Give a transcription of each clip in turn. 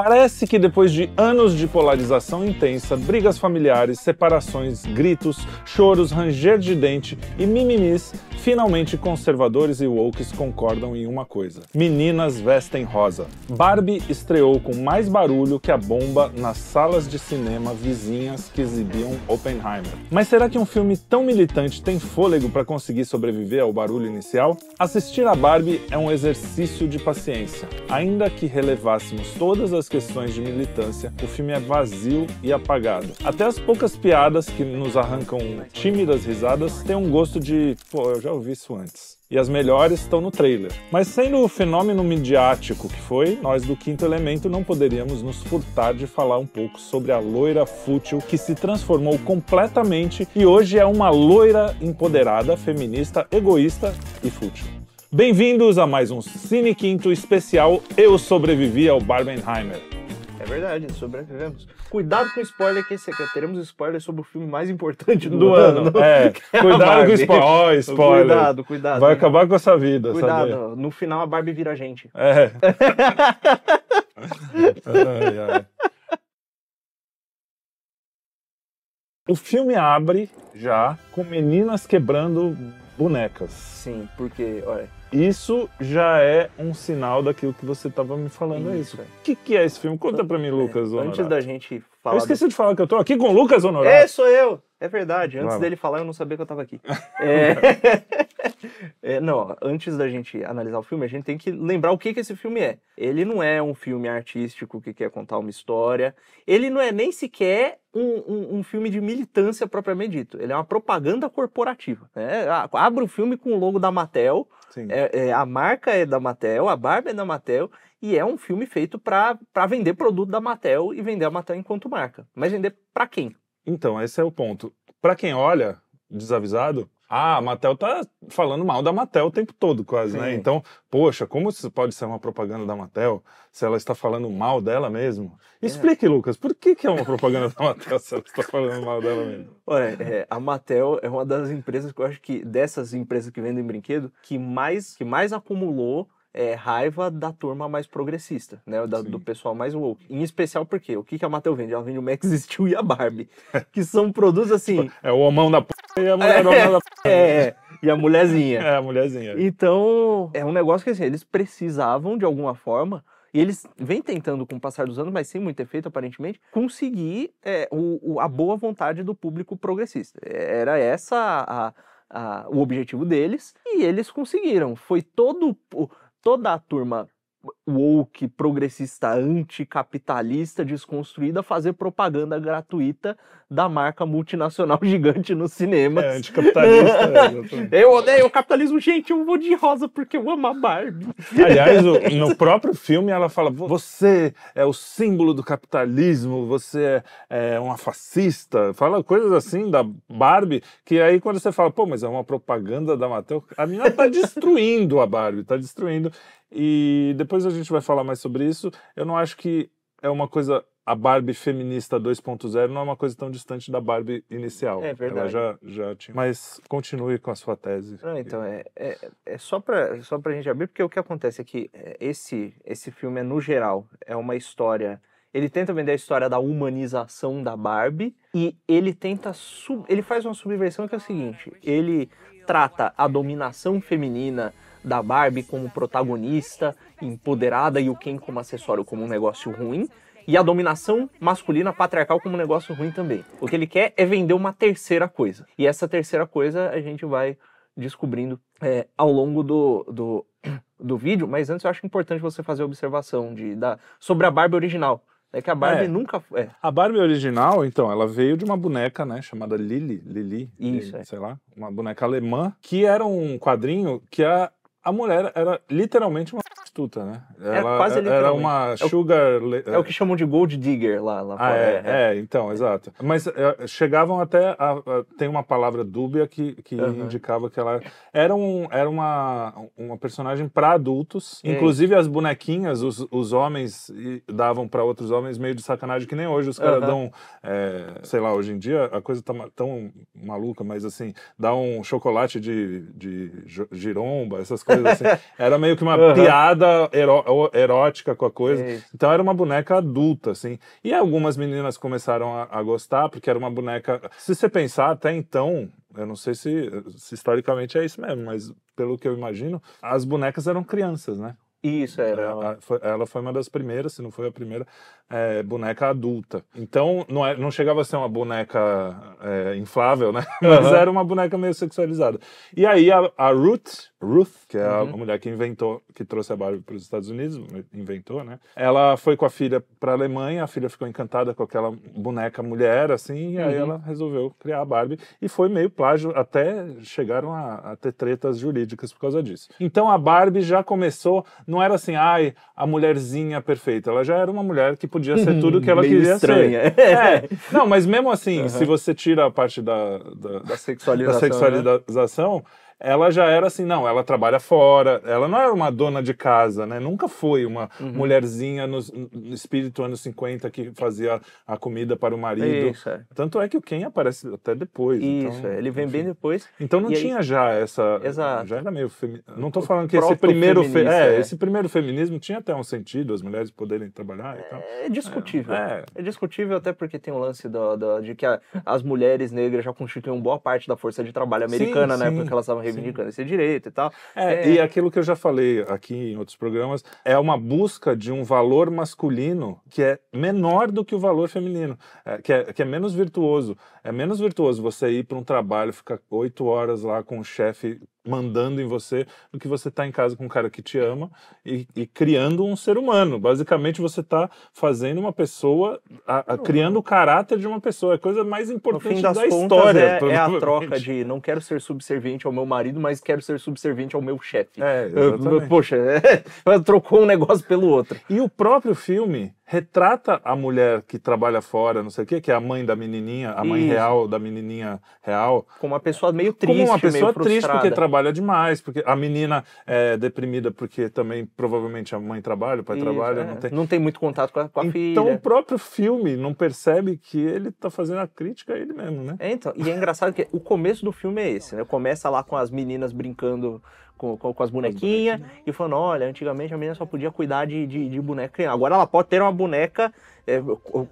Parece que depois de anos de polarização intensa, brigas familiares, separações, gritos, choros, ranger de dente e mimimis, finalmente conservadores e wokes concordam em uma coisa: meninas vestem rosa. Barbie estreou com mais barulho que a bomba nas salas de cinema vizinhas que exibiam Oppenheimer. Mas será que um filme tão militante tem fôlego para conseguir sobreviver ao barulho inicial? Assistir a Barbie é um exercício de paciência. Ainda que relevássemos todas as questões de militância, o filme é vazio e apagado. Até as poucas piadas que nos arrancam tímidas risadas têm um gosto de, pô, eu já ouvi isso antes e as melhores estão no trailer. Mas sendo o fenômeno midiático que foi, nós do Quinto Elemento não poderíamos nos furtar de falar um pouco sobre a loira fútil que se transformou completamente e hoje é uma loira empoderada, feminista, egoísta e fútil. Bem-vindos a mais um Cine Quinto especial Eu Sobrevivi ao Barbenheimer. É verdade, sobrevivemos. Cuidado com o spoiler que esse aqui. Teremos spoiler sobre o filme mais importante do, Do ano. É, é a cuidado com Barbie. spoiler. Ó, spoiler. Cuidado, cuidado. Vai acabar com essa vida, Cuidado, sabia? no final a Barbie vira gente. É. Ai, ai. O filme abre já com meninas quebrando bonecas. Sim, porque, olha, Isso já é um sinal daquilo que você estava me falando. Isso, isso. é. O que, que é esse filme? Conta pra mim, Lucas. é, Honorato. antes da gente Eu falar. esqueci de falar que eu tô aqui com o Lucas do... Honorato. É, sou eu! É verdade. Antes Vai dele falar, eu não sabia que eu tava aqui. É... é, não, antes da gente analisar o filme, a gente tem que lembrar o que, que esse filme é. Ele não é um filme artístico que quer contar uma história. Ele não é nem sequer um, um- um filme de militância propriamente dito. Ele é uma propaganda corporativa. né? A- Abre o filme com o logo da Mattel. É- é, a marca é da Mattel, a Barbie é da Mattel, e é um filme feito para vender produto da Mattel e vender a Mattel enquanto marca. Mas vender para quem? Então, esse é o ponto. Pra quem olha desavisado, ah, a Mattel tá falando mal da Mattel o tempo todo, quase, né? Sim. Então, poxa, como isso pode ser uma propaganda da Mattel se ela está falando mal dela mesmo? Explique, Lucas, por que, que é uma propaganda da Mattel se ela está falando mal dela mesmo? Olha, é, a Mattel é uma das empresas que eu acho que, dessas empresas que vendem brinquedo, que mais, que mais acumulou é, raiva da turma mais progressista, né? Da- do pessoal mais woke. Em especial porque o que, que a Mattel vende? Ela vende o Max Steel e a Barbie, que são produtos assim. É o homão da p e a mulherona da p. é, e a mulherzinha. É, a mulherzinha. Então, é um negócio que assim, eles precisavam de alguma forma, e eles vêm tentando com o passar dos anos, mas sem muito efeito aparentemente, conseguir é, o, o- a boa vontade do público progressista. É, Era essa a- a- o objetivo deles, e eles conseguiram. Foi todo, o- toda a turma woke, progressista, anticapitalista, desconstruída, fazer propaganda gratuita da marca multinacional gigante nos cinemas. É, anticapitalista. é. Eu odeio o capitalismo, gente, eu vou de rosa porque eu amo a Barbie. Aliás, no próprio filme ela fala: você é o símbolo do capitalismo, você é, é uma fascista. Fala coisas assim da Barbie, que aí quando você fala, pô, mas é uma propaganda da Mattel, a menina tá destruindo a Barbie, tá destruindo. E depois a gente vai falar mais sobre isso. Eu não acho que é uma coisa. A Barbie feminista 2.0 não é uma coisa tão distante da Barbie inicial. É verdade. Ela já, já tinha. Mas continue com a sua tese. Não, então, é, é, é só pra, só pra gente abrir, porque o que acontece é que é, esse, esse filme, é, no geral, é uma história... Ele tenta vender a história da humanização da Barbie e ele tenta... Sub, ele faz uma subversão que é o seguinte, ele trata a dominação feminina da Barbie como protagonista, empoderada e o Ken como acessório como um negócio ruim, e a dominação masculina patriarcal como um negócio ruim também. O que ele quer é vender uma terceira coisa. E essa terceira coisa a gente vai descobrindo é, ao longo do, do, do vídeo, mas antes eu acho importante você fazer a observação de, da, sobre a Barbie original. É que a Barbie É. nunca. É, A Barbie original, então, ela veio de uma boneca, né, chamada Lily, Lili, Isso, Lili, é. sei lá, uma boneca alemã, que era um quadrinho que a, a mulher era literalmente uma prostituta, né? Ela quase era uma o- sugar... le- é o que chamam de Gold Digger lá, lá Ah, fora. é, é, então, exato. Mas é, chegavam até. A, a- tem uma palavra dúbia que, que Aham. indicava que ela era, um, era uma, uma personagem para adultos. É. Inclusive as bonequinhas, os, os homens davam para outros homens meio de sacanagem, que nem hoje os caras Aham. dão. é, sei lá, hoje em dia a coisa tá tão maluca, mas assim, dá um chocolate de, de giromba, essas coisas coisa assim. Era meio que uma Aham. piada eró- erótica com a coisa. Isso. Então era uma boneca adulta, assim. E algumas meninas começaram a, a gostar, porque era uma boneca. Se você pensar, até então, eu não sei se, se historicamente é isso mesmo, mas pelo que eu imagino, as bonecas eram crianças, né? Isso, era. É, a- foi- ela foi uma das primeiras, se não foi a primeira, é, boneca adulta. Então, não, é- não chegava a ser uma boneca é, inflável, né? Mas Aham. era uma boneca meio sexualizada. E aí, a, a Ruth, Ruth, que é a Uhum. mulher que inventou, que trouxe a Barbie para os Estados Unidos, inventou, né? Ela foi com a filha para a Alemanha, a filha ficou encantada com aquela boneca mulher, assim, e aí Uhum. ela resolveu criar a Barbie. E foi meio plágio, até chegaram a, a ter tretas jurídicas por causa disso. Então, a Barbie já começou não era assim, ai, a mulherzinha perfeita. Ela já era uma mulher que podia ser tudo que ela Meio queria estranha. ser. É. Não, mas mesmo assim, Uhum. se você tira a parte da, da, Da da sexualização. né? Ela já era assim, não, ela trabalha fora, ela não era uma dona de casa, né? Nunca foi uma Uhum. mulherzinha no, no espírito anos 50 que fazia a comida para o marido. Isso, é. Tanto é que o Ken aparece até depois. Isso, então, é. ele vem enfim. bem depois. Então não E aí- tinha já essa. Exato. Já era meio. Femi... Não tô falando que esse primeiro. Fe... É, é. esse primeiro feminismo tinha até um sentido, as mulheres poderem trabalhar e tal. É discutível. É. É, discutível até porque tem o lance do, do- de que a- as mulheres negras já constituem boa parte da força de trabalho Sim, americana, né? sim, Porque elas estavam reivindicando esse direito e tal. É, É. e aquilo que eu já falei aqui em outros programas, é uma busca de um valor masculino que é menor do que o valor feminino, é, que, é, que é menos virtuoso. É menos virtuoso você ir para um trabalho, ficar oito horas lá com o chefe mandando em você, do que você estar em casa com um cara que te ama e, e criando um ser humano. Basicamente, você está fazendo uma pessoa, a- a- criando o caráter de uma pessoa. É a coisa mais importante da história. é, é a troca de não quero ser subserviente ao meu marido, mas quero ser subserviente ao meu chefe. É, exatamente. Poxa, é, trocou um negócio pelo outro. E o próprio filme retrata a mulher que trabalha fora, não sei o quê, que é a mãe da menininha, a mãe Isso. real da menininha real, Como uma pessoa meio triste, como uma pessoa triste porque trabalha demais, porque a menina é deprimida porque também provavelmente a mãe trabalha, o pai Isso, trabalha, é. não tem. muito contato com a, com a Então filha. o próprio filme não percebe que ele tá fazendo a crítica a ele mesmo, né? É, então, e é engraçado que o começo do filme é esse, né? Começa lá com as meninas brincando com, com, com as bonequinhas e falando, olha, antigamente a menina só podia cuidar de, de, de boneca. Agora ela pode ter uma boneca é,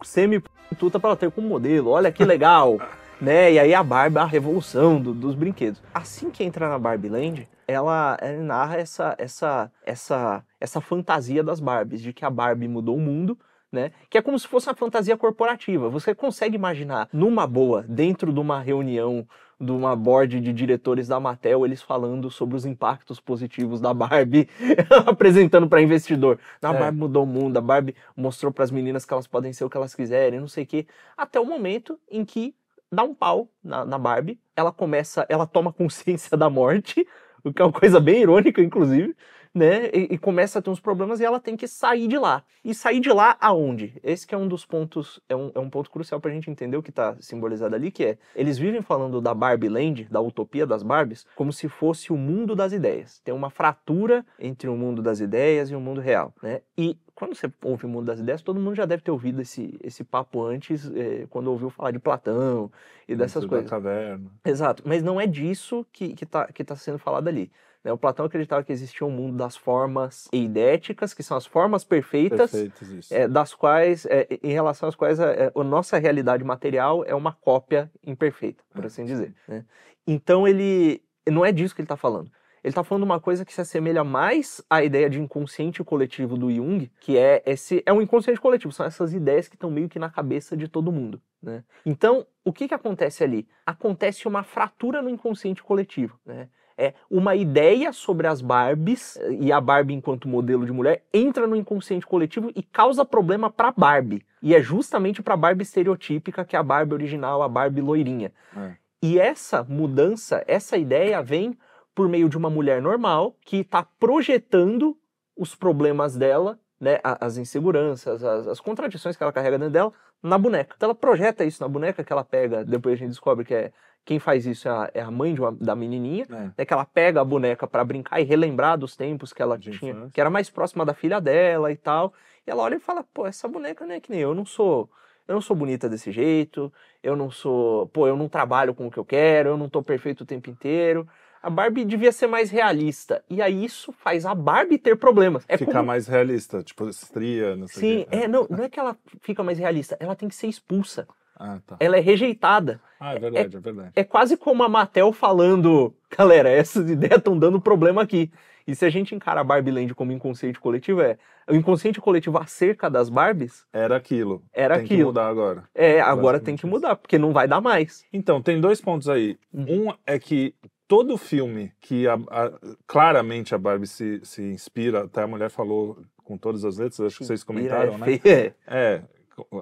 semi-tuta para ela ter como modelo. Olha que legal! né? E aí a Barbie, a revolução do- dos brinquedos. Assim que entra na Barbie Land, ela, ela narra essa, essa, essa, essa fantasia das Barbies, de que a Barbie mudou o mundo, né? Que é como se fosse uma fantasia corporativa. Você consegue imaginar, numa boa, dentro de uma reunião de uma board de diretores da Mattel, eles falando sobre os impactos positivos da Barbie, apresentando para investidor. A É. Barbie mudou o mundo, a Barbie mostrou para as meninas que elas podem ser o que elas quiserem, não sei o quê. Até o momento em que dá um pau na, na Barbie, ela começa, ela toma consciência da morte, o que é uma coisa bem irônica, inclusive, né? E, e começa a ter uns problemas e ela tem que sair de lá. E sair de lá aonde? Esse é um dos pontos, é um, é um ponto crucial pra gente entender o que tá simbolizado ali, que é, eles vivem falando da Barbie Land, da utopia das Barbies, como se fosse o mundo das ideias. Tem uma fratura entre o mundo das ideias e o mundo real, né? E quando você ouve o mundo das ideias, todo mundo já deve ter ouvido esse, esse papo antes, eh, quando ouviu falar de Platão e dessas da coisas. caverna. Exato, mas não é disso que, que, tá, que tá sendo falado ali. né? O Platão acreditava que existia um mundo das formas eidéticas, que são as formas perfeitas, isso. é, das quais, é, em relação às quais a, é, a nossa realidade material é uma cópia imperfeita, por É, assim dizer. né? Então ele não é disso que ele está falando. Ele está falando uma coisa que se assemelha mais à ideia de inconsciente coletivo do Jung, que é esse é um inconsciente coletivo, são essas ideias que estão meio que na cabeça de todo mundo. Né? Então, o que, que acontece ali? Acontece uma fratura no inconsciente coletivo. Né? É uma ideia sobre as Barbies e a Barbie enquanto modelo de mulher entra no inconsciente coletivo e causa problema para Barbie. E é justamente para Barbie estereotípica que é a Barbie original, a Barbie loirinha. É. E essa mudança, essa ideia vem por meio de uma mulher normal que está projetando os problemas dela, né, as inseguranças, as, as contradições que ela carrega dentro dela, na boneca. Então ela projeta isso na boneca que ela pega, depois a gente descobre que é quem faz isso é a, é a mãe uma- da menininha, É. né, que ela pega a boneca para brincar e relembrar dos tempos que ela De tinha, infância. que era mais próxima da filha dela e tal. E ela olha e fala: "Pô, essa boneca não é que nem eu, eu não sou, eu não sou bonita desse jeito, eu não sou, pô, eu não trabalho com o que eu quero, eu não tô perfeito o tempo inteiro. A Barbie devia ser mais realista. E aí isso faz a Barbie ter problemas. É Ficar como... mais realista, tipo estria, não sei Sim, quê. é, não, não é que ela fica mais realista, ela tem que ser expulsa. Ah, tá. Ela é rejeitada. Ah, é verdade, é, verdade. É quase como a Mattel falando, galera, essas ideias estão dando problema aqui. E se a gente encara a Barbie Land como inconsciente coletivo, é o inconsciente coletivo acerca das Barbies Era aquilo. era Tem que aquilo. mudar agora. É, agora tem que mudar, porque não vai dar mais. Então, tem dois pontos aí. Uhum. Um é que todo filme que a- a- claramente a Barbie se, se inspira, até a mulher falou com todas as letras, acho que vocês comentaram, é né? É, É,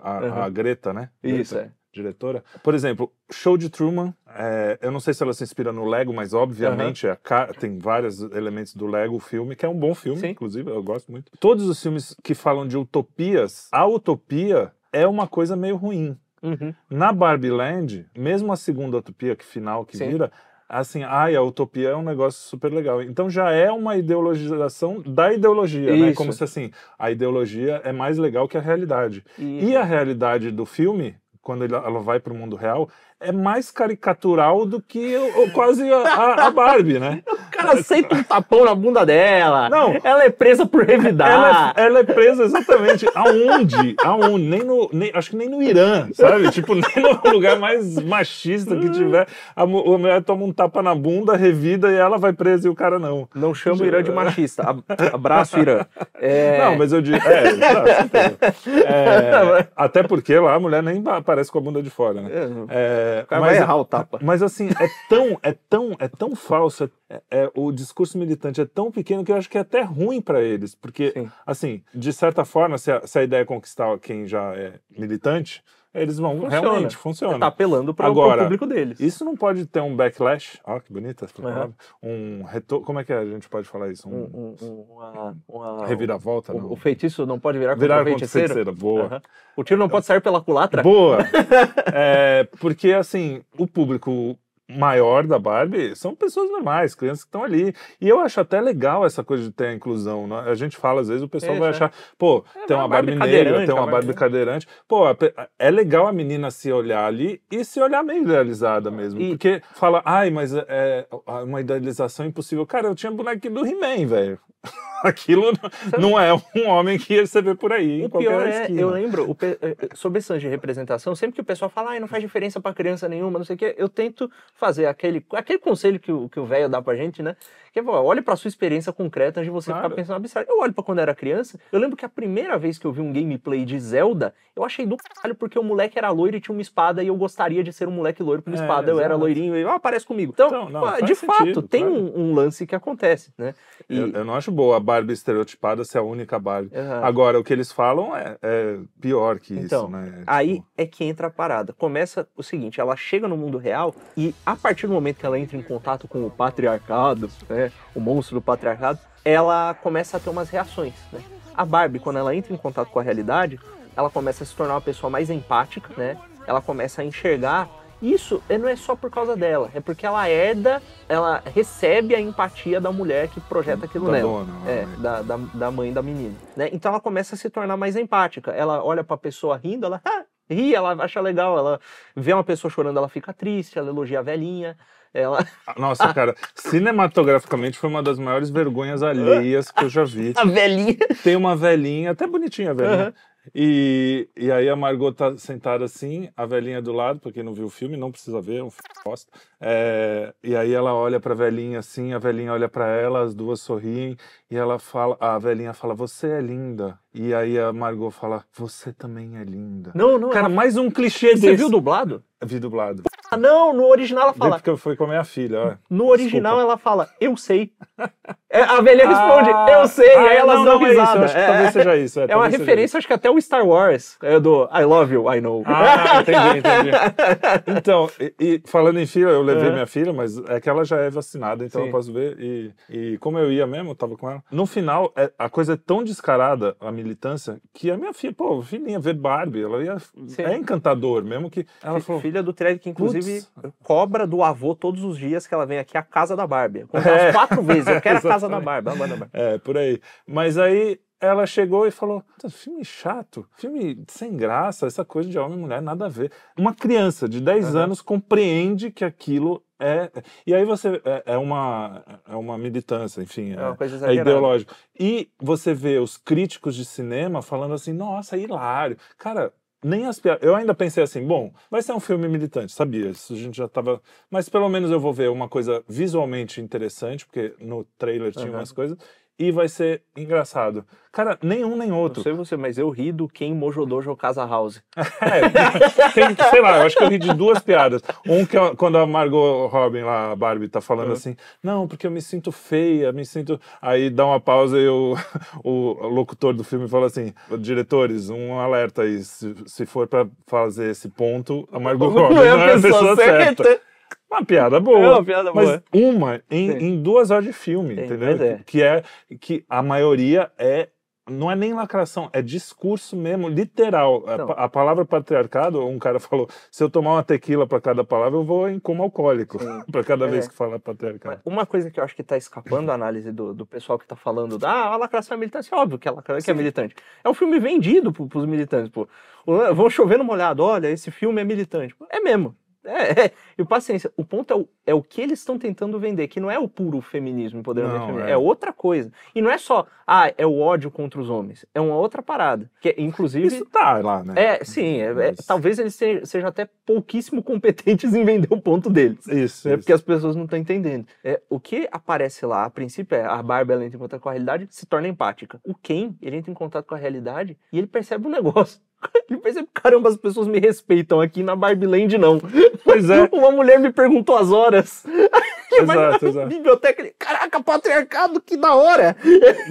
a, Uhum. a Greta, né? Isso, Greta, é. Diretora. Por exemplo, Show de Truman, é, eu não sei se ela se inspira no Lego, mas obviamente a ca- tem vários elementos do Lego, o filme, que é um bom filme, Sim. inclusive, eu gosto muito. Todos os filmes que falam de utopias, a utopia é uma coisa meio ruim. Uhum. Na Barbie Land, mesmo a segunda utopia que final que Sim. vira, assim, ai, a utopia é um negócio super legal. Então já é uma ideologização da ideologia, né? Isso. Como se assim, a ideologia é mais legal que a realidade. E, E a realidade do filme, quando ela vai para o mundo real, é mais caricatural do que quase a- a Barbie, né? o cara aceita um tapão na bunda dela. Não. Ela é presa por revidar. Ela é, ela é presa exatamente aonde? Aonde? Nem no, nem, acho que nem no Irã, sabe? Tipo, nem no lugar mais machista que tiver. A, a mulher toma um tapa na bunda, revida e ela vai presa e o cara não. Não chama o Irã de machista. Ab- Abraço, Irã. É, Não, mas eu digo. É, tá. É, até porque lá a mulher nem aparece com a bunda de fora, né? É, o cara mas, vai errar o tapa. mas assim, é tão, é tão, é tão falso, é, é- o discurso militante é tão pequeno que eu acho que é até ruim para eles, porque, Sim. assim, de certa forma, se a, se a ideia é conquistar quem já é militante, eles vão Funciona. realmente funciona. Tá apelando para o público deles. Isso não pode ter um backlash, ó, que bonita essa palavra, um retorno, como é que a gente pode falar isso? Um, Um, um, um, uma, uma- reviravolta, o, não? o feitiço não pode virar, Virar contra o contra feiticeiro. boa. Aham. O tiro não pode sair pela culatra. Boa! É, porque, assim, o público maior da Barbie são pessoas normais, crianças que estão ali. E eu acho até legal essa coisa de ter a inclusão. Né? A gente fala, às vezes, o pessoal Isso, vai é. achar, pô, tem uma Barbie, Barbie negra, tem uma Barbie cadeirante. Pô, é legal a menina se olhar ali e se olhar meio idealizada mesmo. E- Porque fala, ai, mas é, é uma idealização impossível. Cara, eu tinha bonequinho do He-Man, velho. Aquilo não- não é um homem que você vê por aí em O pior qualquer é, esquina. eu lembro, o pe- eh, sobre esse de representação, sempre que o pessoal fala, ai, não faz diferença pra criança nenhuma, não sei o quê, eu tento fazer aquele, aquele conselho que o que o velho dá pra gente, né? Que é, pô, olhe pra sua experiência concreta antes de você Claro. ficar pensando abstrato. Eu olho pra quando eu era criança, eu lembro que a primeira vez que eu vi um gameplay de Zelda, eu achei do caralho porque o moleque era loiro e tinha uma espada e eu gostaria de ser um moleque loiro com uma É, espada. Eu era loirinho e, ah, parece comigo. Então, Então, não, de fato, sentido, tem claro. um, um lance que acontece, né? E, Eu, eu não acho boa a Barbie estereotipada ser a única Barbie. Aham. Agora, o que eles falam é, é pior que Então, isso, né? Aí Tipo, é que entra a parada. Começa o seguinte, ela chega no mundo real e a partir do momento que ela entra em contato com o patriarcado, né, o monstro do patriarcado, ela começa a ter umas reações, né? A Barbie, quando ela entra em contato com a realidade, ela começa a se tornar uma pessoa mais empática, né? Ela começa a enxergar isso não é só por causa dela, é porque ela herda, ela recebe a empatia da mulher que projeta aquilo da nela. dona. É, né? da, da, da mãe da menina. Né? Então ela começa a se tornar mais empática. Ela olha pra pessoa rindo, ela ah, ri, ela acha legal. Ela vê uma pessoa chorando, ela fica triste, ela elogia a velhinha. Ela... Nossa, cara, cinematograficamente foi uma das maiores vergonhas alheias que eu já vi. A velhinha. Tem uma velhinha, até bonitinha a velhinha. Aham. E, e aí a Margot tá sentada assim, a velhinha do lado, pra quem não viu o filme, não precisa ver, é um f... bosta. É, e aí ela olha pra velhinha assim, a velhinha olha pra ela, as duas sorriem, e ela fala, a velhinha fala, você é linda. E aí a Margot fala, você também é linda. Não, não. Cara, ela... mais um clichê Você desse. viu dublado? Vi dublado. Ah, não, no original ela fala. porque eu fui com a minha filha, ó. No original ela fala, eu sei. É, a velhinha responde, Ah, eu sei, e ah, aí elas não, dão não, é isso, risada. acho que É, talvez é- seja isso. É, é uma referência, acho que até o Star Wars, é do I love you, I know. isso. Ah, entendi, entendi. Então, e, e falando em filha, eu levei É. minha filha, mas é que ela já é vacinada, então Sim. eu posso ver. E, e como eu ia mesmo, eu tava com ela. No final, é- a coisa é tão descarada, a militância, que a minha filha, pô, filhinha, ver Barbie, ela ia. Sim. É encantador, mesmo que. Ela Fi- falou. Filha do Thread, que inclusive "Putz." cobra do avô todos os dias que ela vem aqui à casa da Barbie. É. umas quatro vezes. Eu quero a casa da. Barbie. a Barbie. É, por aí. Mas aí ela chegou e falou: "Puta, filme chato, filme sem graça, essa coisa de homem e mulher, nada a ver. Uma criança de 10 Aham. anos compreende que aquilo É, e aí você é, é uma é uma militância, enfim, É uma é, é ideológico. E você vê os críticos de cinema falando assim, nossa, hilário. Cara, nem as piadas. Eu ainda pensei assim, bom, vai ser um filme militante, sabia? Isso a gente já tava. Mas pelo menos eu vou ver uma coisa visualmente interessante, porque no trailer tinha Aham. umas coisas, e vai ser engraçado. Cara, nenhum nem Não outro. sei você, mas eu ri do Ken Mojodojo Casa House. É, tem, sei lá, eu acho que eu ri de duas piadas. Um que é quando a Margot Robin lá, a Barbie, tá falando Uhum. assim, não, porque eu me sinto feia, me sinto. Aí dá uma pausa e o, o locutor do filme fala assim: diretores, um alerta aí, se, se for pra fazer esse ponto, a Margot Robbie não é a pessoa certa. Uma piada boa. É uma piada mas boa. uma em, em duas horas de filme, Sim, entendeu? é. Que é que a maioria é não é nem lacração, é discurso mesmo, literal. A, Não. pa- a palavra patriarcado, um cara falou: se eu tomar uma tequila para cada palavra, eu vou em como alcoólico, para cada É. vez que fala patriarcado. Uma coisa que eu acho que tá escapando da análise do, do pessoal que tá falando da ah, a lacração é militante, é óbvio que a lacração é militante. É um filme vendido pro, pros militantes, pô. Vão chover no molhado, olha, esse filme é militante. É mesmo. É, é. E paciência, o ponto é o, é o que eles estão tentando vender, que não é o puro feminismo, empoderamento Não, feminino, é. é. outra coisa. E não é só, ah, é o ódio contra os homens. É uma outra parada. Que, é, inclusive. Isso tá lá, né? É, sim, é- é- talvez eles se- sejam até pouquíssimo competentes em vender o ponto deles. Isso, É porque as pessoas não estão entendendo. É, o que aparece lá, a princípio, é a Barbie ela entra em contato com a realidade se torna empática. O Ken, ele entra em contato com a realidade e ele percebe um negócio. Ele percebe, caramba, as pessoas me respeitam aqui na Barbie Land, não. Pois é. Uma mulher me perguntou as horas. Ele Exato, na exato. biblioteca, ele, caraca, patriarcado, que da hora!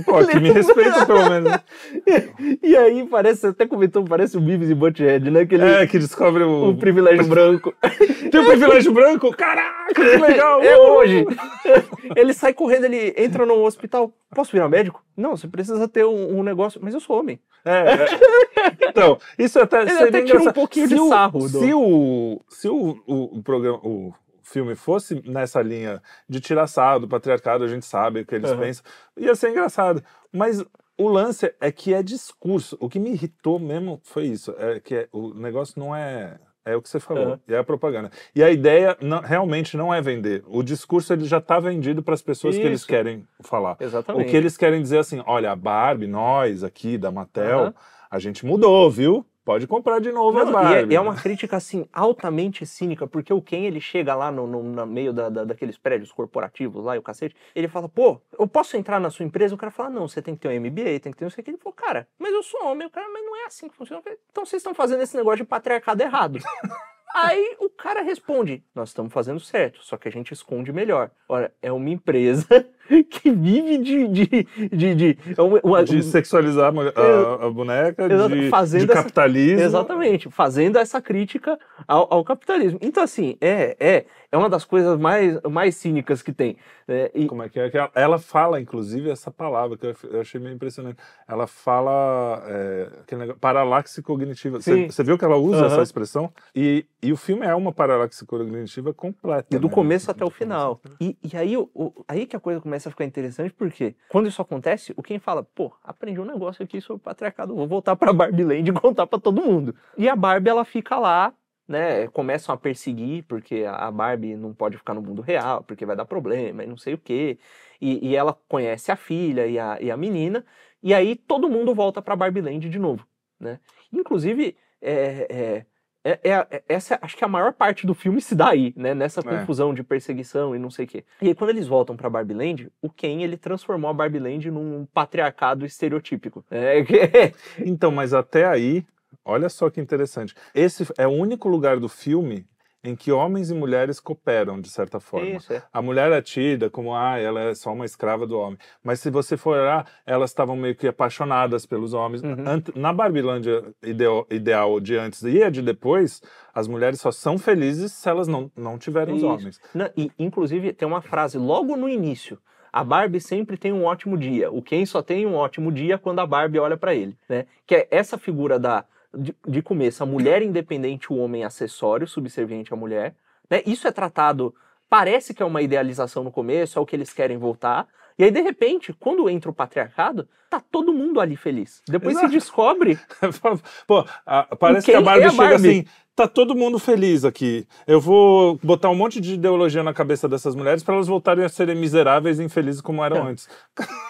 Pô, que me respeita pelo menos. né? E aí parece, você até comentou, parece o Beavis e Butthead, né? Aquele, É, que descobre o. o privilégio branco. Tem o privilégio branco? Caraca, que legal! É uh! hoje. Ele sai correndo, ele entra no hospital. Posso virar médico? Não, você precisa ter um, um negócio. Mas eu sou homem. É, é. Então, isso até Ele até tira um pouquinho se de o, sarro do- Se o, se o, o, o programa, o filme fosse nessa linha de tirar sarro do patriarcado, a gente sabe o que eles Aham. pensam, ia ser engraçado. Mas o lance é que é discurso. O que me irritou mesmo foi isso. É que é- o negócio não é. É o que você falou, Aham. é a propaganda. E a ideia não- realmente não é vender. O discurso ele já está vendido para as pessoas que eles Isso. querem falar. Exatamente. O que eles querem dizer assim, olha, a Barbie, nós aqui da Mattel, a gente mudou, viu? Pode comprar de novo as Não, e Barbie. é, é uma crítica, assim, altamente cínica, porque o Ken, ele chega lá no, no, no meio da, da- daqueles prédios corporativos lá e o cacete, ele fala, pô, eu posso entrar na sua empresa? O cara fala, não, você tem que ter um MBA, tem que ter não sei o que. Ele falou, cara, mas eu sou homem. O cara, mas não é assim que funciona. Então vocês estão fazendo esse negócio de patriarcado errado. Aí o cara responde: Nós estamos fazendo certo, só que a gente esconde melhor. Ora, é uma empresa que vive de. de, de, de, é uma- De sexualizar a, a- boneca, Exato, de, fazendo de essa- capitalismo. Exatamente, fazendo essa crítica ao, ao capitalismo. Então, assim, é, é, é uma das coisas mais, mais cínicas que tem. né? E, Como é que é? Ela- fala, inclusive, essa palavra que eu achei meio impressionante. Ela fala é, negócio, paralaxe cognitiva. Você viu que ela usa Aham. essa expressão? E, e o filme é uma paralaxe cognitiva completa. E do né? começo até o final. E, e aí, o- aí que a coisa começa a ficar interessante, porque quando isso acontece, o quem fala, pô, aprendi um negócio aqui sobre patriarcado, vou voltar pra Barbie Land e contar pra todo mundo. E a Barbie, ela fica lá, né, começam a perseguir, porque a Barbie não pode ficar no mundo real, porque vai dar problema e não sei o quê. E, e ela conhece a filha e a, e a menina, e aí todo mundo volta pra Barbie Land de novo, né. Inclusive, é, é, é- é- é- essa acho que a maior parte do filme se dá aí, né? Nessa É. confusão de perseguição e não sei o quê. E aí, quando eles voltam pra Barbie Land, o Ken, ele transformou a Barbie Land num patriarcado estereotípico. É, que- Então, mas até aí, olha só que interessante. Esse é o único lugar do filme em que homens e mulheres cooperam, de certa forma. Isso, é. A mulher é tida como, ah, ela é só uma escrava do homem. Mas se você for olhar, elas estavam meio que apaixonadas pelos homens. Uhum. Na Barbilândia ideo- ideal de antes e a de depois, as mulheres só são felizes se elas não, não tiverem os Isso. homens. Não, e, inclusive, tem uma frase logo no início. A Barbie sempre tem um ótimo dia. O Ken só tem um ótimo dia quando a Barbie olha pra ele, né? Que é essa figura da de, de começo, a mulher independente, o homem acessório, subserviente à mulher. Né? Isso é tratado, parece que é uma idealização no começo, é o que eles querem voltar, E aí, de repente, quando entra o patriarcado, tá todo mundo ali feliz. Depois Exato. se descobre. Pô, a- parece que a Barbie é a chega Barbie? assim. Tá todo mundo feliz aqui. Eu vou botar um monte de ideologia na cabeça dessas mulheres para elas voltarem a serem miseráveis e infelizes como eram antes.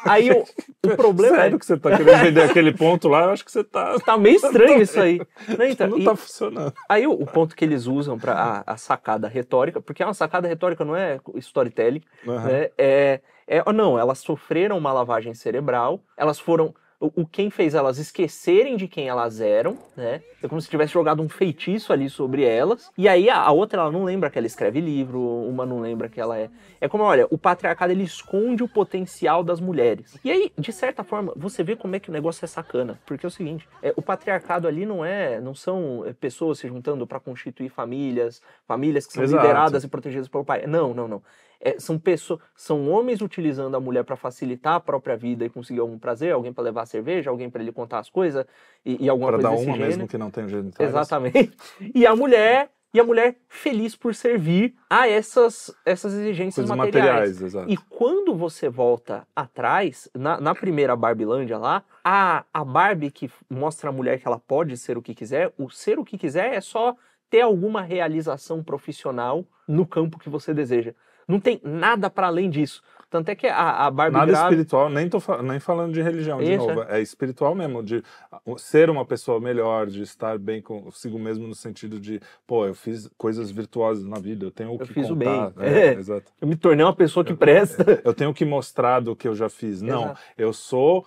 Aí o, o problema Sério é. que você tá querendo vender aquele ponto lá? Eu acho que você tá. Tá meio estranho isso aí. Não, então, Não e- tá funcionando. Aí o, o ponto que eles usam para a, a sacada retórica, porque uma sacada retórica não é storytelling, Aham. né? É, é, não, elas sofreram uma lavagem cerebral, elas foram. O, quem fez elas esquecerem de quem elas eram, né? É como se tivesse jogado um feitiço ali sobre elas. E aí a, a outra, ela não lembra que ela escreve livro, uma não lembra que ela é. É como, olha, o patriarcado ele esconde o potencial das mulheres. E aí, de certa forma, você vê como é que o negócio é sacana. Porque é o seguinte, é, o patriarcado ali não é. Não são é, pessoas se juntando para constituir famílias, famílias que são Exato. lideradas e protegidas pelo pai. Não, não, não. É, são pessoas, são homens utilizando a mulher para facilitar a própria vida e conseguir algum prazer, alguém para levar cerveja, alguém para ele contar as coisas e, e alguma Para coisa dar desse uma gênero. mesmo que não tem genitais. Exatamente. E a mulher e a mulher feliz por servir a essas essas exigências Coisas materiais. materiais. E quando você volta atrás, na, na primeira Barbilândia lá, a, a Barbie que mostra a mulher que ela pode ser o que quiser, o ser o que quiser é só ter alguma realização profissional no campo que você deseja. Não tem nada para além disso. Tanto é que a, a Barbie Nada grávida- espiritual, nem, tô, nem falando de religião de Isso, novo. É espiritual mesmo, de ser uma pessoa melhor, de estar bem consigo mesmo no sentido de, pô, eu fiz coisas virtuosas na vida, eu tenho o Eu que fiz o contar. bem. É, É. exato. Eu me tornei uma pessoa que presta. Eu tenho que mostrar do que eu já fiz. Não, Exato. eu sou,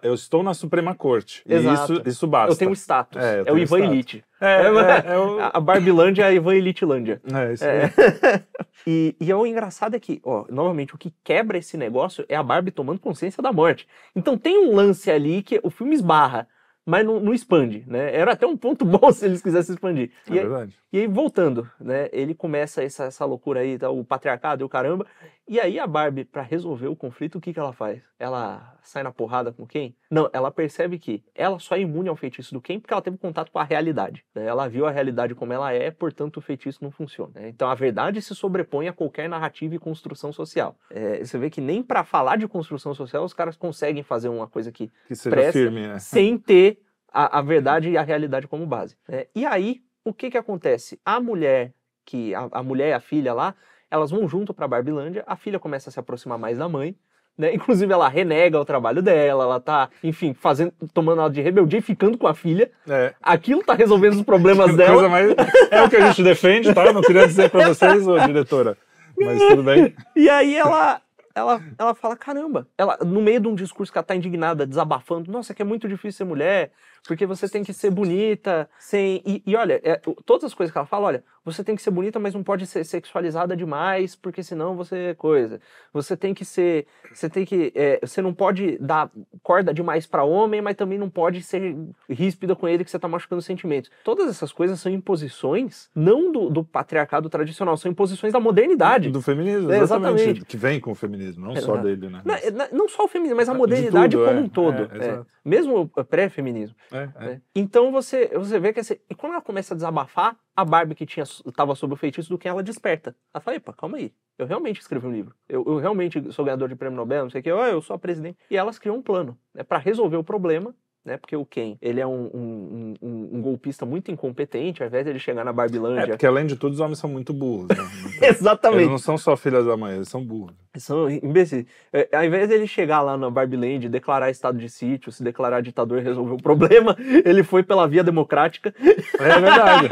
eu estou na Suprema Corte. Exato. isso, isso basta. Eu tenho um status. É, eu É, o Ivan. Elite. É, é, é o- A Barbilândia é a Ivan Elitilândia. é, isso É. e, e o engraçado é que, ó, novamente, o que quebra esse negócio é a Barbie tomando consciência da morte. Então tem um lance ali que o filme esbarra, mas não, não expande, né? Era até um ponto bom se eles quisessem expandir. É E verdade. E aí, voltando, né? Ele começa essa, essa loucura aí, tá, o patriarcado e o caramba. E aí a Barbie, pra resolver o conflito, o que, que ela faz? Ela sai na porrada com quem? Não, ela percebe que ela só é imune ao feitiço do quem porque ela teve contato com a realidade. né? Ela viu a realidade como ela é, portanto o feitiço não funciona. né? Então a verdade se sobrepõe a qualquer narrativa e construção social. É, você vê que nem pra falar de construção social os caras conseguem fazer uma coisa que Que seja presta firme, né? sem ter a, a verdade e a realidade como base. né? E aí, o que que acontece? A mulher, que a, a mulher e a filha lá, elas vão junto pra Barbilândia, a filha começa a se aproximar mais da mãe, né? Inclusive ela renega o trabalho dela, ela tá, enfim, fazendo, tomando ela de rebeldia e ficando com a filha. É. Aquilo tá resolvendo os problemas dela. mais... É o que a gente defende, tá? Eu não queria dizer pra vocês, ô diretora. Mas tudo bem. E aí ela, ela, ela fala, caramba, ela, no meio de um discurso que ela tá indignada, desabafando, nossa, que é muito difícil ser mulher, porque você tem que ser bonita, sem. E, e olha, é, todas as coisas que ela fala, olha, você tem que ser bonita, mas não pode ser sexualizada demais, porque senão você é coisa. Você tem que ser. Você tem que. é, você não pode dar corda demais pra homem, mas também não pode ser ríspida com ele que você tá machucando os sentimentos. Todas essas coisas são imposições, não do, do patriarcado tradicional, são imposições da modernidade. Do feminismo, É, exatamente. exatamente. Que vem com o feminismo, não só dele, né? Não, é- não- não só o feminismo, mas a De modernidade tudo, como é. um todo. É, é. exato. Mesmo o pré-feminismo. É, é. né? Então você, você vê que esse, e quando ela começa a desabafar, a Barbie que tinha estava sob o feitiço do quem ela desperta. Ela fala, epa, calma aí. Eu realmente escrevi um livro. Eu, eu realmente sou ganhador de prêmio Nobel, não sei o que. Eu sou a presidente. E elas criam um plano né, para resolver o problema. Né, porque o Ken, ele é um, um, um- um golpista muito incompetente, ao invés de ele chegar na É, Barbilândia. porque além de tudo, os homens são muito burros. Né? Então, Exatamente. eles não são só filhas da mãe, eles são burros. São imbecis. É, ao invés dele chegar lá na Barbiland, declarar estado de sítio, se declarar ditador e resolver o problema, ele foi pela via democrática. É verdade.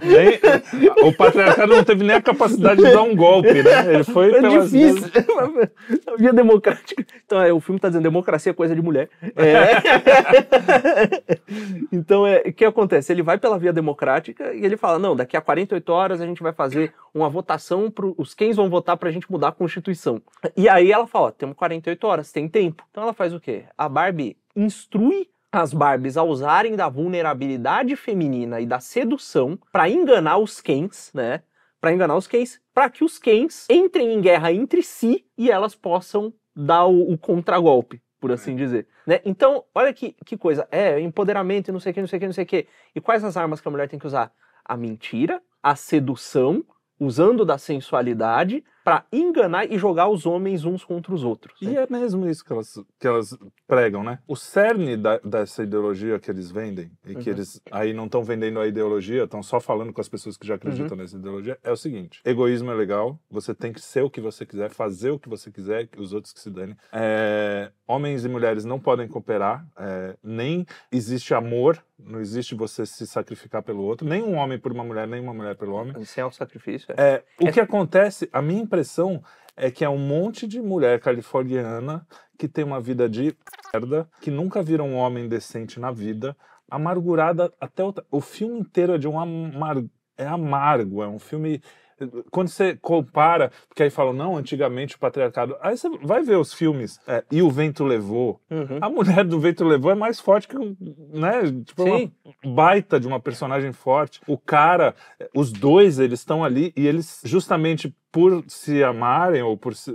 Nem- o patriarcado não teve nem a capacidade de dar um golpe, né? Ele foi É pelas difícil. Via democrática. Então, é, o filme tá dizendo democracia é coisa de mulher. É. então, é, o que acontece? Ele vai pela via democrática e ele fala: não, daqui a 48 horas a gente vai fazer uma votação, pro, os quem vão votar pra gente mudar a Constituição. E aí ela fala: ó, temos 48 horas, tem tempo. Então ela faz o quê? A Barbie instrui as Barbies a usarem da vulnerabilidade feminina e da sedução pra enganar os Kens, né? Pra enganar os Kens, pra que os Kens entrem em guerra entre si e elas possam dar o, o contragolpe, por assim dizer. Né? Então, olha que, que coisa. É, empoderamento e não sei o que, não sei o que, não sei o que. E quais as armas que a mulher tem que usar? A mentira, a sedução, usando da sensualidade, pra enganar e jogar os homens uns contra os outros. E é mesmo isso que elas, que elas pregam, né? O cerne da- dessa ideologia que eles vendem, e que Uhum. eles aí não estão vendendo a ideologia, estão só falando com as pessoas que já Uhum. acreditam nessa ideologia, é o seguinte: egoísmo é legal, você tem que ser o que você quiser, fazer o que você quiser, os outros que se danem. É, homens e mulheres não podem cooperar, é, nem existe amor, não existe você se sacrificar pelo outro, nem um homem por uma mulher, nem uma mulher pelo homem. Sem auto-sacrifício. É. É, o É- que acontece, a minha impressão é que é um monte de mulher californiana que tem uma vida de merda, que nunca viram um homem decente na vida, amargurada até o, o filme inteiro é de um amar, é amargo, é um filme quando você compara, porque aí falam, não, antigamente o patriarcado. Aí você vai ver os filmes, é, e o vento levou. Uhum. A mulher do vento levou é mais forte que o. né? Tipo, uma Sim. baita de uma personagem forte. O cara, os dois, eles estão ali e eles, justamente por se amarem ou por se,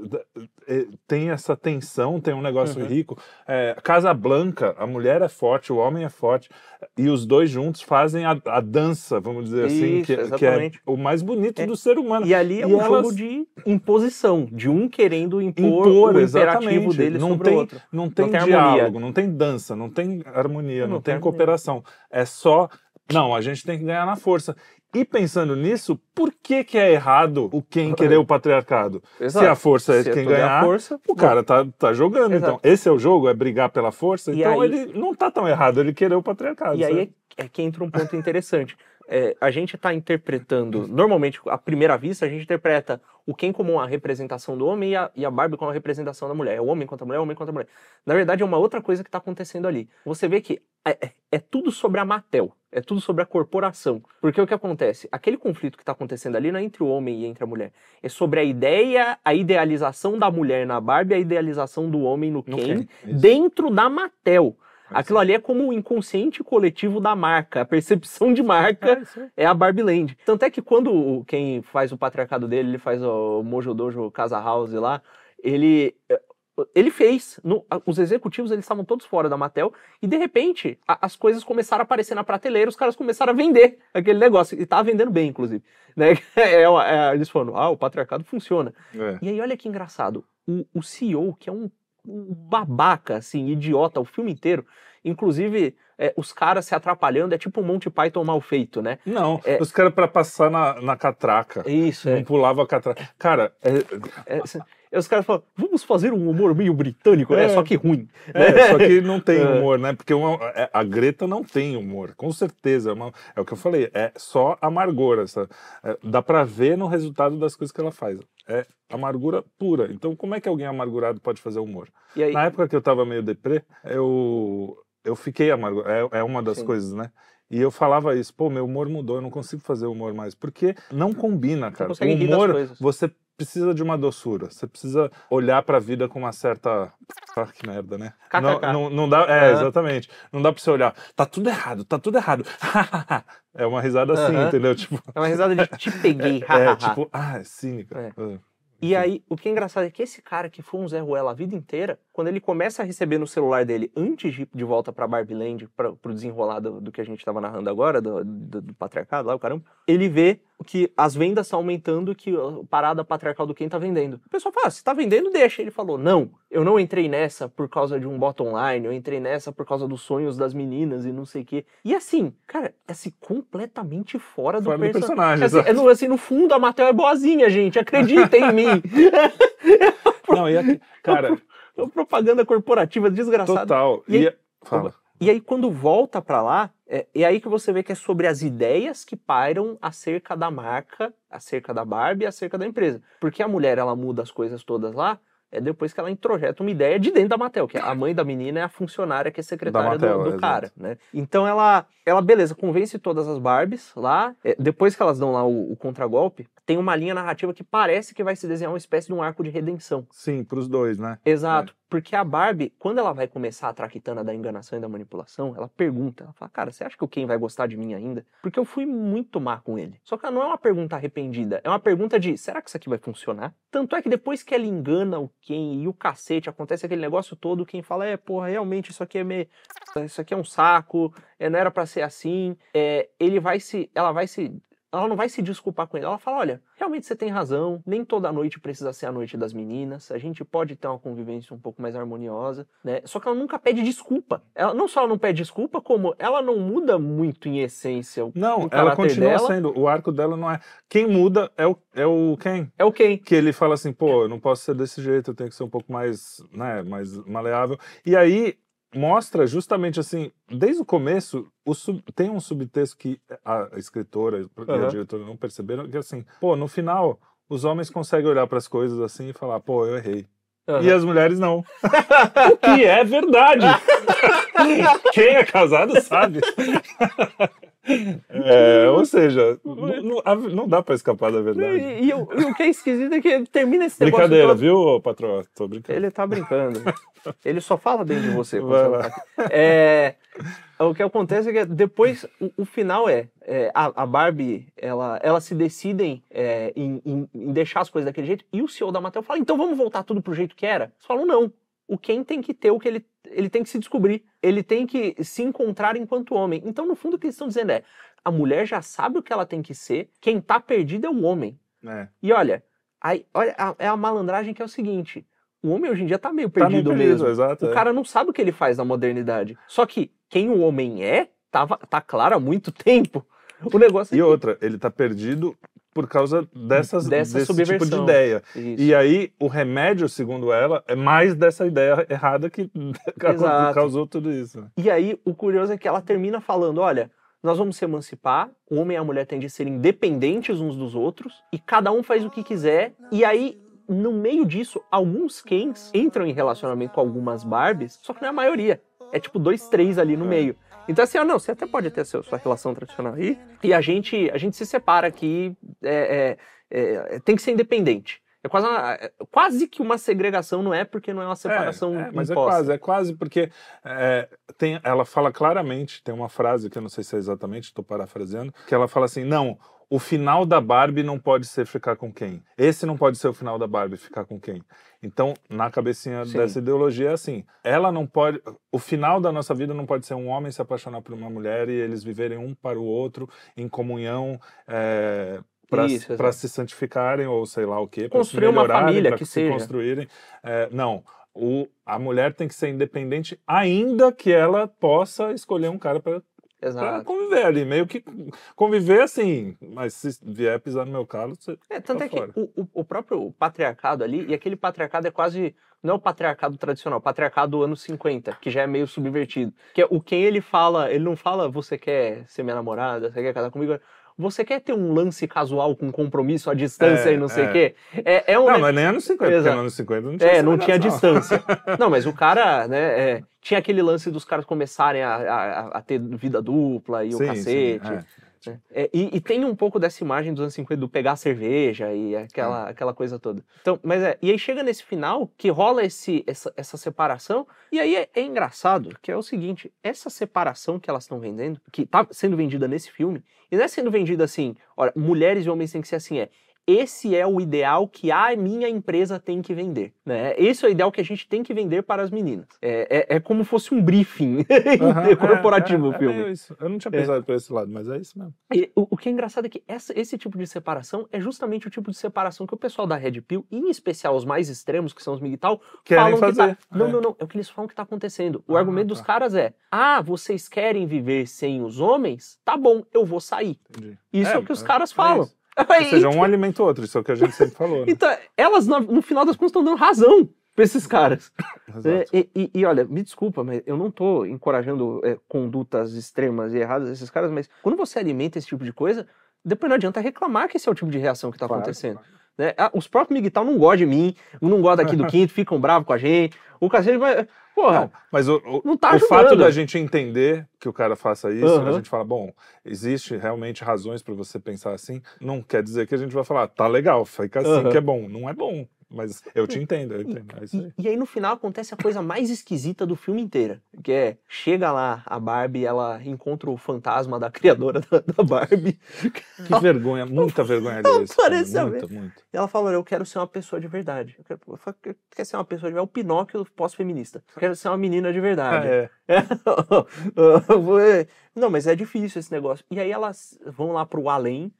eh, tem essa tensão, tem um negócio Uhum. rico. É, Casa Blanca, a mulher é forte, o homem é forte e os dois juntos fazem a, a dança, vamos dizer assim, Isso, que, que é o mais bonito É. do ser humano. E ali é E um elas- jogo de imposição, de um querendo impor, Impor, o imperativo dele não sobre tem, o outro. Não tem, tem harmonia. diálogo, não tem dança, não tem harmonia, não, Não tem tem cooperação. É só, não, a gente tem que ganhar na força. E pensando nisso, por que, que é errado o quem querer o patriarcado? Se a força é Se quem toda a ganhar, força, o cara tá, tá jogando. Exato. Então, esse é o jogo, é brigar pela força. E então, aí- ele não tá tão errado ele querer o patriarcado. E aí é, é que entra um ponto interessante. É, a gente está interpretando, normalmente, à primeira vista, a gente interpreta o Ken como uma representação do homem e a, e a Barbie como uma representação da mulher. É o homem contra a mulher, é o homem contra a mulher. Na verdade, é uma outra coisa que está acontecendo ali. Você vê que é, é- é tudo sobre a Mattel, é tudo sobre a corporação. Porque o que acontece? Aquele conflito que está acontecendo ali não é entre o homem e entre a mulher. É sobre a ideia, a idealização da mulher na Barbie, a idealização do homem no No Ken, Ken, dentro da Mattel. É Aquilo ali é como o inconsciente coletivo da marca, a percepção de marca É, é a Barbie Land. Tanto é que quando quem faz o patriarcado dele, ele faz o Mojo Dojo Casa House lá, ele ele fez, no- os executivos eles estavam todos fora da Mattel e de repente a- as coisas começaram a aparecer na prateleira, os caras começaram a vender aquele negócio e tava vendendo bem, inclusive, né? É, uma- é, eles falaram, ah, o patriarcado funciona. É. E aí olha que engraçado, o, o CEO que é um babaca, assim, idiota o filme inteiro, inclusive é, os caras se atrapalhando, é tipo um Monty Python mal feito, né? Não, É. os caras para passar na, na catraca. Isso, é. Não pulava a catraca. Cara, é, É, aí os caras falam, vamos fazer um humor meio britânico, né? É. Só que ruim. É, só que não tem É. humor, né? Porque uma- é, a Greta não tem humor, com certeza. É, uma- é o que eu falei, é só amargura. Essa, é, dá pra ver no resultado das coisas que ela faz. É amargura pura. Então, como é que alguém amargurado pode fazer humor? Na época que eu tava meio deprê, eu, eu fiquei amargurado. É, é uma das Sim. coisas, né? E eu falava isso, pô, meu humor mudou, eu não consigo fazer humor mais. Porque não combina, cara. O rir das humor, você precisa de uma doçura. Você precisa olhar pra vida com uma certa. Ah, que merda, né? Não, não, não dá. É, Aham. exatamente. Não dá pra você olhar. Tá tudo errado, tá tudo errado. é uma risada assim, Aham. entendeu? Tipo. é uma risada de te peguei, É, hahaha. tipo, ah, é cínica. É. E aí, o que é engraçado é que esse cara que foi um Zé Ruela a vida inteira, quando ele começa a receber no celular dele, antes de ir de volta pra Barbie Land, pra, pro desenrolar do, do que a gente tava narrando agora, do, do, do patriarcado lá, o caramba, ele vê que as vendas estão aumentando, que a parada patriarcal do quem tá vendendo. O pessoal fala, ah, se tá vendendo, deixa. Ele falou, não, eu não entrei nessa por causa de um bot online, eu entrei nessa por causa dos sonhos das meninas e não sei o quê. E assim, cara, é assim, completamente fora do Fora do perso- personagem, É assim, é no, assim, no fundo, a Mattel é boazinha, gente, acreditem em mim. Não, e aqui, cara, É uma propaganda corporativa desgraçada. total. E aí- E, fala. E aí, quando volta pra lá, é, é aí que você vê que é sobre as ideias que pairam acerca da marca, acerca da Barbie, acerca da empresa. Porque a mulher, ela muda as coisas todas lá, é depois que ela introjeta uma ideia de dentro da Mattel, que a mãe da menina é a funcionária que é secretária Mattel, do, do cara, né? Então ela, ela, beleza, convence todas as Barbies lá, é, depois que elas dão lá o, o contragolpe, tem uma linha narrativa que parece que vai se desenhar uma espécie de um arco de redenção. Sim, pros dois, né? Exato. Porque a Barbie, quando ela vai começar a traquitana da enganação e da manipulação, ela pergunta, ela fala, cara, você acha que o Ken vai gostar de mim ainda? Porque eu fui muito má com ele. Só que ela não é uma pergunta arrependida, é uma pergunta de, será que isso aqui vai funcionar? Tanto é que depois que ela engana o Ken e o cacete, acontece aquele negócio todo, quem fala, é, porra, realmente isso aqui é meio... Isso aqui é um saco, é, não era pra ser assim. É, ele vai se... Ela vai se ela não vai se desculpar com ele. Ela fala: olha, realmente você tem razão, nem toda noite precisa ser a noite das meninas, a gente pode ter uma convivência um pouco mais harmoniosa, né? Só que ela nunca pede desculpa. Ela não só ela não pede desculpa, como ela não muda muito em essência o Não, o ela continua dela. sendo. O arco dela não é. Quem muda é o, é o quem? É o quem? Que ele fala assim, pô, eu não posso ser desse jeito, eu tenho que ser um pouco mais, né, mais maleável. E aí mostra justamente assim, desde o começo, o sub- tem um subtexto que a escritora e a diretora não perceberam, que assim, pô, no final, os homens conseguem olhar para as coisas assim e falar, pô, eu errei. E as mulheres não. o que é verdade. Quem é casado sabe. É, ou seja, não, não- dá pra escapar da verdade. E, e o, e o que é esquisito é que termina esse negócio Brincadeira, todo- viu, patroa? Tô brincando. Ele tá brincando. Ele só fala bem de você. tá. É, o que acontece é que depois, o, o final é, é, a, a Barbie, ela, elas se decidem é, em, em- em deixar as coisas daquele jeito, e o CEO da Mattel fala, então vamos voltar tudo pro jeito que era? Eles falam, não. O Ken tem que ter o que ele, ele tem que se descobrir. Ele tem que se encontrar enquanto homem. Então, no fundo, o que eles estão dizendo é, a mulher já sabe o que ela tem que ser, quem tá perdido é o homem. É. E olha, aí, olha a, é a malandragem que é o seguinte: o homem hoje em dia tá meio Tá meio perdido perdido, mesmo. exato. O é. cara não sabe o que ele faz na modernidade. Só que quem o homem é, tava, tá claro há muito tempo. O negócio E é outra, ele tá perdido por causa dessas, Dessa desse tipo de subversão. ideia. Isso. E aí, o remédio, segundo ela, é mais dessa ideia errada que causou tudo isso. E aí, o curioso é que ela termina falando: olha, nós vamos se emancipar, o homem e a mulher têm de ser independentes uns dos outros, e cada um faz o que quiser. E aí, no meio disso, alguns Kens entram em relacionamento com algumas Barbies, só que não é a maioria. É tipo dois, três ali no É. meio. Então, assim, ó, não, você até pode ter a sua, relação tradicional aí, e a gente, a gente se separa aqui, é, é, é, tem que ser independente. É quase, uma- é quase que uma segregação, não é porque não é uma separação É, é, mas é imposta. quase, é quase porque é, tem, ela fala claramente, tem uma frase que eu não sei se é exatamente, estou parafraseando, que ela fala assim, não, o final da Barbie não pode ser ficar com quem? Esse não pode ser o final da Barbie, ficar com quem? Então, na cabecinha Sim. dessa ideologia é assim, ela não pode, o final da nossa vida não pode ser um homem se apaixonar por uma mulher e eles viverem um para o outro em comunhão, é, para Isso, para se santificarem ou sei lá o quê, para se Construir uma melhorarem, que se seja. construírem. É, não, o, a mulher tem que ser independente, ainda que ela possa escolher um cara para Exato. conviver ali. Meio que conviver assim, mas se vier pisar no meu calo, você. É, tanto Tá é que fora. o, o- o próprio patriarcado ali, e aquele patriarcado é quase. Não é o patriarcado tradicional, o patriarcado anos 50, que já é meio subvertido. Que é o quem ele fala, ele não fala você quer ser minha namorada, você quer casar comigo. Você quer ter um lance casual com compromisso à distância É, e não sei o é. quê? É, é um. Não, mas nem anos 50, porque Exato. nos anos 50 não tinha É, não tinha distância. Não, mas o cara, né, é, tinha aquele lance dos caras começarem a, a- a ter vida dupla e o Sim, sim, cacete. é. Né? É, e, e tem um pouco dessa imagem dos anos 50 do pegar cerveja e aquela, aquela coisa toda. Então, mas é, e aí chega nesse final que rola esse, essa, essa separação, e aí é, é engraçado, que é o seguinte, essa separação que elas estão vendendo, que tá sendo vendida nesse filme, e não é sendo vendida assim, olha, mulheres e homens têm que ser assim, é esse é o ideal que a minha empresa tem que vender. Né? Esse é o ideal que a gente tem que vender para as meninas. É, é, é como fosse um briefing Aham, corporativo é, o é filme. meio isso. Eu não tinha É. pensado por esse lado, mas é isso mesmo. E o, o que é engraçado é que essa- esse tipo de separação é justamente o tipo de separação que o pessoal da Red Pill, em especial os mais extremos, que são os Querem falam que fazer. tá. Não, é. não, não. É o que eles falam que tá acontecendo. O Ah, argumento dos tá. caras é: ah, vocês querem viver sem os homens? Tá bom, eu vou sair. Entendi. Isso é, É, o que os é- caras é falam. Isso. Ou seja, um alimenta o outro, isso é o que a gente sempre falou. Né? então, elas, no final das contas, estão dando razão pra esses caras. É, e, e- e, olha, me desculpa, mas eu não tô encorajando é, condutas extremas e erradas desses caras, mas quando você alimenta esse tipo de coisa, depois não adianta reclamar que esse é o tipo de reação que tá Claro, acontecendo. claro. Né? Ah, Os próprios Miguel não gostam de mim, não gostam daqui do quinto, ficam bravos com a gente. O cacete vai. Porra, Não, mas o, o, não tá o fato da gente entender que o cara faça isso, Aham. a gente fala, bom, existe realmente razões para você pensar assim, não quer dizer que a gente vai falar, tá legal, fica assim Aham. que é bom. Não é bom, mas eu te entendo, eu entendo. É aí. E, e aí no final acontece a coisa mais esquisita do filme inteiro, que é, chega lá a Barbie, ela encontra o fantasma da criadora da, da Barbie, Que vergonha, muita vergonha esse Parece filme, a muito, muito. e ela fala, eu quero ser uma pessoa de verdade. Eu quero, eu falo, "Quer- quer ser uma pessoa de verdade? É o Pinóquio pós-feminista. Eu quero ser uma menina de verdade. Ah, é. É. Não, mas é difícil esse negócio. E aí elas vão lá pro além,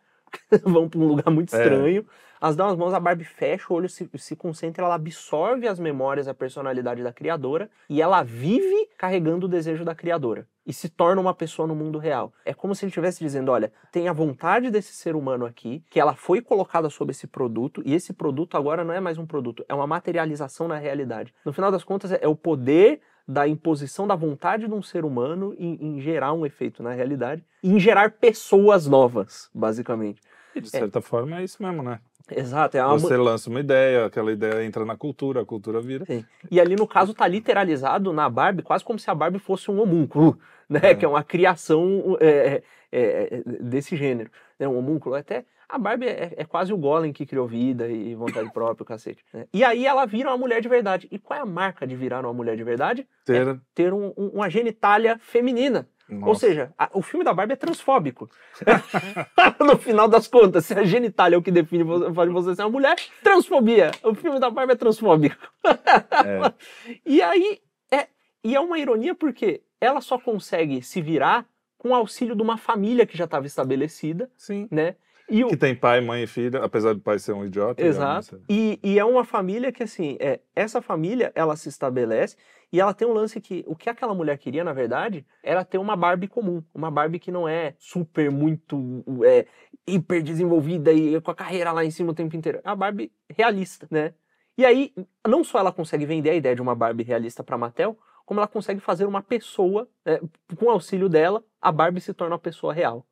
vão pra um lugar muito É. estranho. Elas dão as mãos, a Barbie fecha o olho, se, se concentra, ela absorve as memórias, a personalidade da criadora e ela vive carregando o desejo da criadora e se torna uma pessoa no mundo real. É como se ele estivesse dizendo: olha, tem a vontade desse ser humano aqui, que ela foi colocada sob esse produto e esse produto agora não é mais um produto, é uma materialização na realidade. No final das contas, é, é o poder da imposição da vontade de um ser humano em, em gerar um efeito na realidade e em gerar pessoas novas, basicamente. E de certa forma é isso mesmo, né? Exato, é uma, Você lança uma ideia, aquela ideia entra na cultura, a cultura vira. Sim. E ali, no caso, tá literalizado na Barbie, quase como se a Barbie fosse um homúnculo, né? É. Que é uma criação é, é, é, desse gênero. Né? Um homúnculo até. A Barbie é, é quase o golem que criou vida e vontade própria, o cacete. né? E aí ela vira uma mulher de verdade. E qual é a marca de virar uma mulher de verdade? Ter. Ter um- um- uma genitália feminina. Ou Nossa. seja, a- o filme da Barbie é transfóbico. no final das contas, se a genitália é o que define você, faz você ser uma mulher, transfobia. O filme da Barbie é transfóbico. É. E aí, é, e é uma ironia porque ela só consegue se virar com o auxílio de uma família que já estava estabelecida, Sim. né? E o, Que tem pai, mãe e filha, apesar do pai ser um idiota. Exato. realmente. E, e é uma família que, assim, é, essa família, ela se estabelece e ela tem um lance que o que aquela mulher queria, na verdade, era ter uma Barbie comum. Uma Barbie que não é super, muito, é, hiper desenvolvida e com a carreira lá em cima o tempo inteiro. É uma Barbie realista, né? E aí, não só ela consegue vender a ideia de uma Barbie realista pra Mattel, como ela consegue fazer uma pessoa, é, com o auxílio dela, a Barbie se torna uma pessoa real.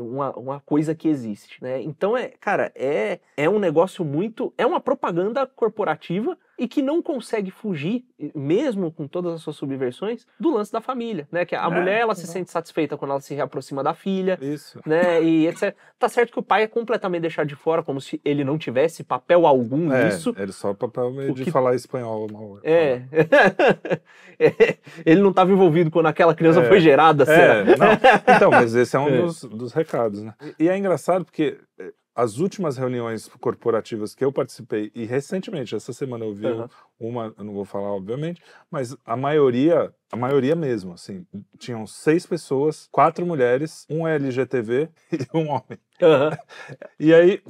Uma, uma coisa que existe, né? Então, é, cara, é, é um negócio muito... É uma propaganda corporativa e que não consegue fugir, mesmo com todas as suas subversões, do lance da família, né? Que a É, mulher, ela se não. sente satisfeita quando ela se reaproxima da filha, Isso. né? E etc. Tá certo que o pai é completamente deixado de fora, como se ele não tivesse papel algum É, nisso. ele só o papel meio O de que- falar espanhol. mal. É. É. Ele não estava envolvido quando aquela criança É. foi gerada, será? É, não. Então, mas esse é um É. Dos, dos recados, né? E e é engraçado porque eh, as últimas reuniões corporativas que eu participei, e recentemente, essa semana eu vi Aham. uma, eu não vou falar, obviamente, mas a maioria, a maioria mesmo, assim, tinham seis pessoas, quatro mulheres, um LGTV e um homem. Aham. E aí,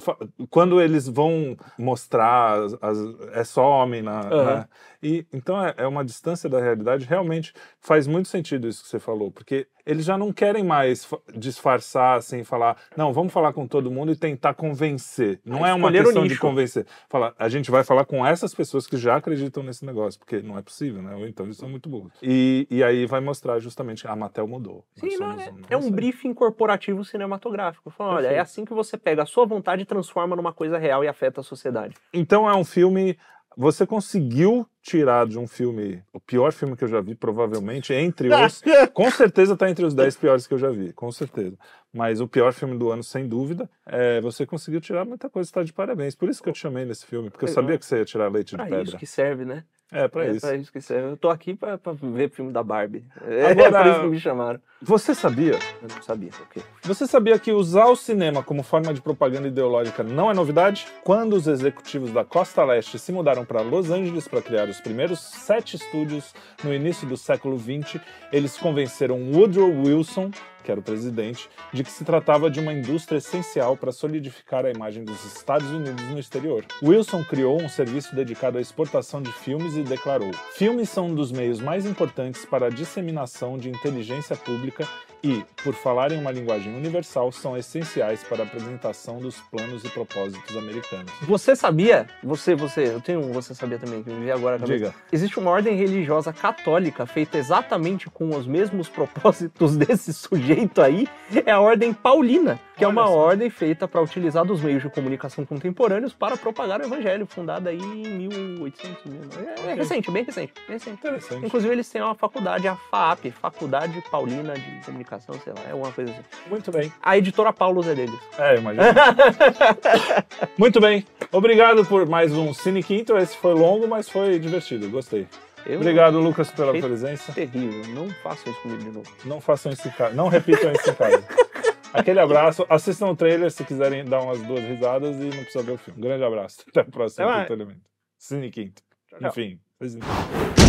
quando eles vão mostrar, as- as- é só homem na. Aham. na- e, então é, é uma distância da realidade. Realmente faz muito sentido isso que você falou, porque eles já não querem mais fa- disfarçar, assim, falar, não, vamos falar com todo mundo e tentar convencer. Não Ah, é uma questão de convencer. Falar, a gente vai falar com essas pessoas que já acreditam nesse negócio, porque não é possível, né? Ou então eles são muito burros. E, e aí vai mostrar justamente a Mattel mudou. Nós Sim, não, somos é, um- é um briefing corporativo cinematográfico. Fala, olha, é assim que você pega a sua vontade e transforma numa coisa real e afeta a sociedade. Então é um filme. Você conseguiu tirar de um filme, o pior filme que eu já vi, provavelmente, entre os. com certeza está entre os 10 piores que eu já vi, com certeza. Mas o pior filme do ano, sem dúvida, é, você conseguiu tirar muita coisa, está de parabéns. Por isso que eu te chamei nesse filme, porque eu sabia que você ia tirar leite de Pra pedra. isso que serve, né? É, para é isso. pra isso que serve. Eu tô aqui pra, pra ver filme da Barbie. É Agora- por isso que me chamaram. Você sabia? Eu não sabia. O quê? Você sabia que usar o cinema como forma de propaganda ideológica não é novidade? Quando os executivos da Costa Leste se mudaram para Los Angeles para criar os primeiros sete estúdios no início do século XX, eles convenceram Woodrow Wilson, que era o presidente, de que se tratava de uma indústria essencial para solidificar a imagem dos Estados Unidos no exterior. Wilson criou um serviço dedicado à exportação de filmes e declarou: Filmes são um dos meios mais importantes para a disseminação de inteligência pública e, por falar em uma linguagem universal, são essenciais para a apresentação dos planos e propósitos americanos. Você sabia? Você, você, eu tenho um você sabia também, que me veio agora. Diga. Existe uma ordem religiosa católica feita exatamente com os mesmos propósitos desse sujeito aí. É a ordem paulina, que é Olha uma só. ordem feita para utilizar dos meios de comunicação contemporâneos para propagar o evangelho, fundada aí em 1800. mil- É, é recente, bem recente, bem recente. Interessante. Inclusive, eles têm uma faculdade, a FAP, Faculdade Paulina de Comunicação, sei lá, é alguma coisa assim. Muito bem. A editora Paulus é deles. É, imagina. Muito bem. Obrigado por mais um Cine Quinto. Esse foi longo, mas foi divertido. Gostei. Eu Obrigado, Lucas, pela presença. Terrível, não façam isso comigo de novo. Não façam isso em casa. Não repitam isso em casa. Aquele abraço. Assistam o trailer se quiserem dar umas duas risadas e não precisa ver o filme. Grande abraço. Até o próximo. Quinto Elemento. Cine Quinto. Tchau, tchau. Enfim. entendem.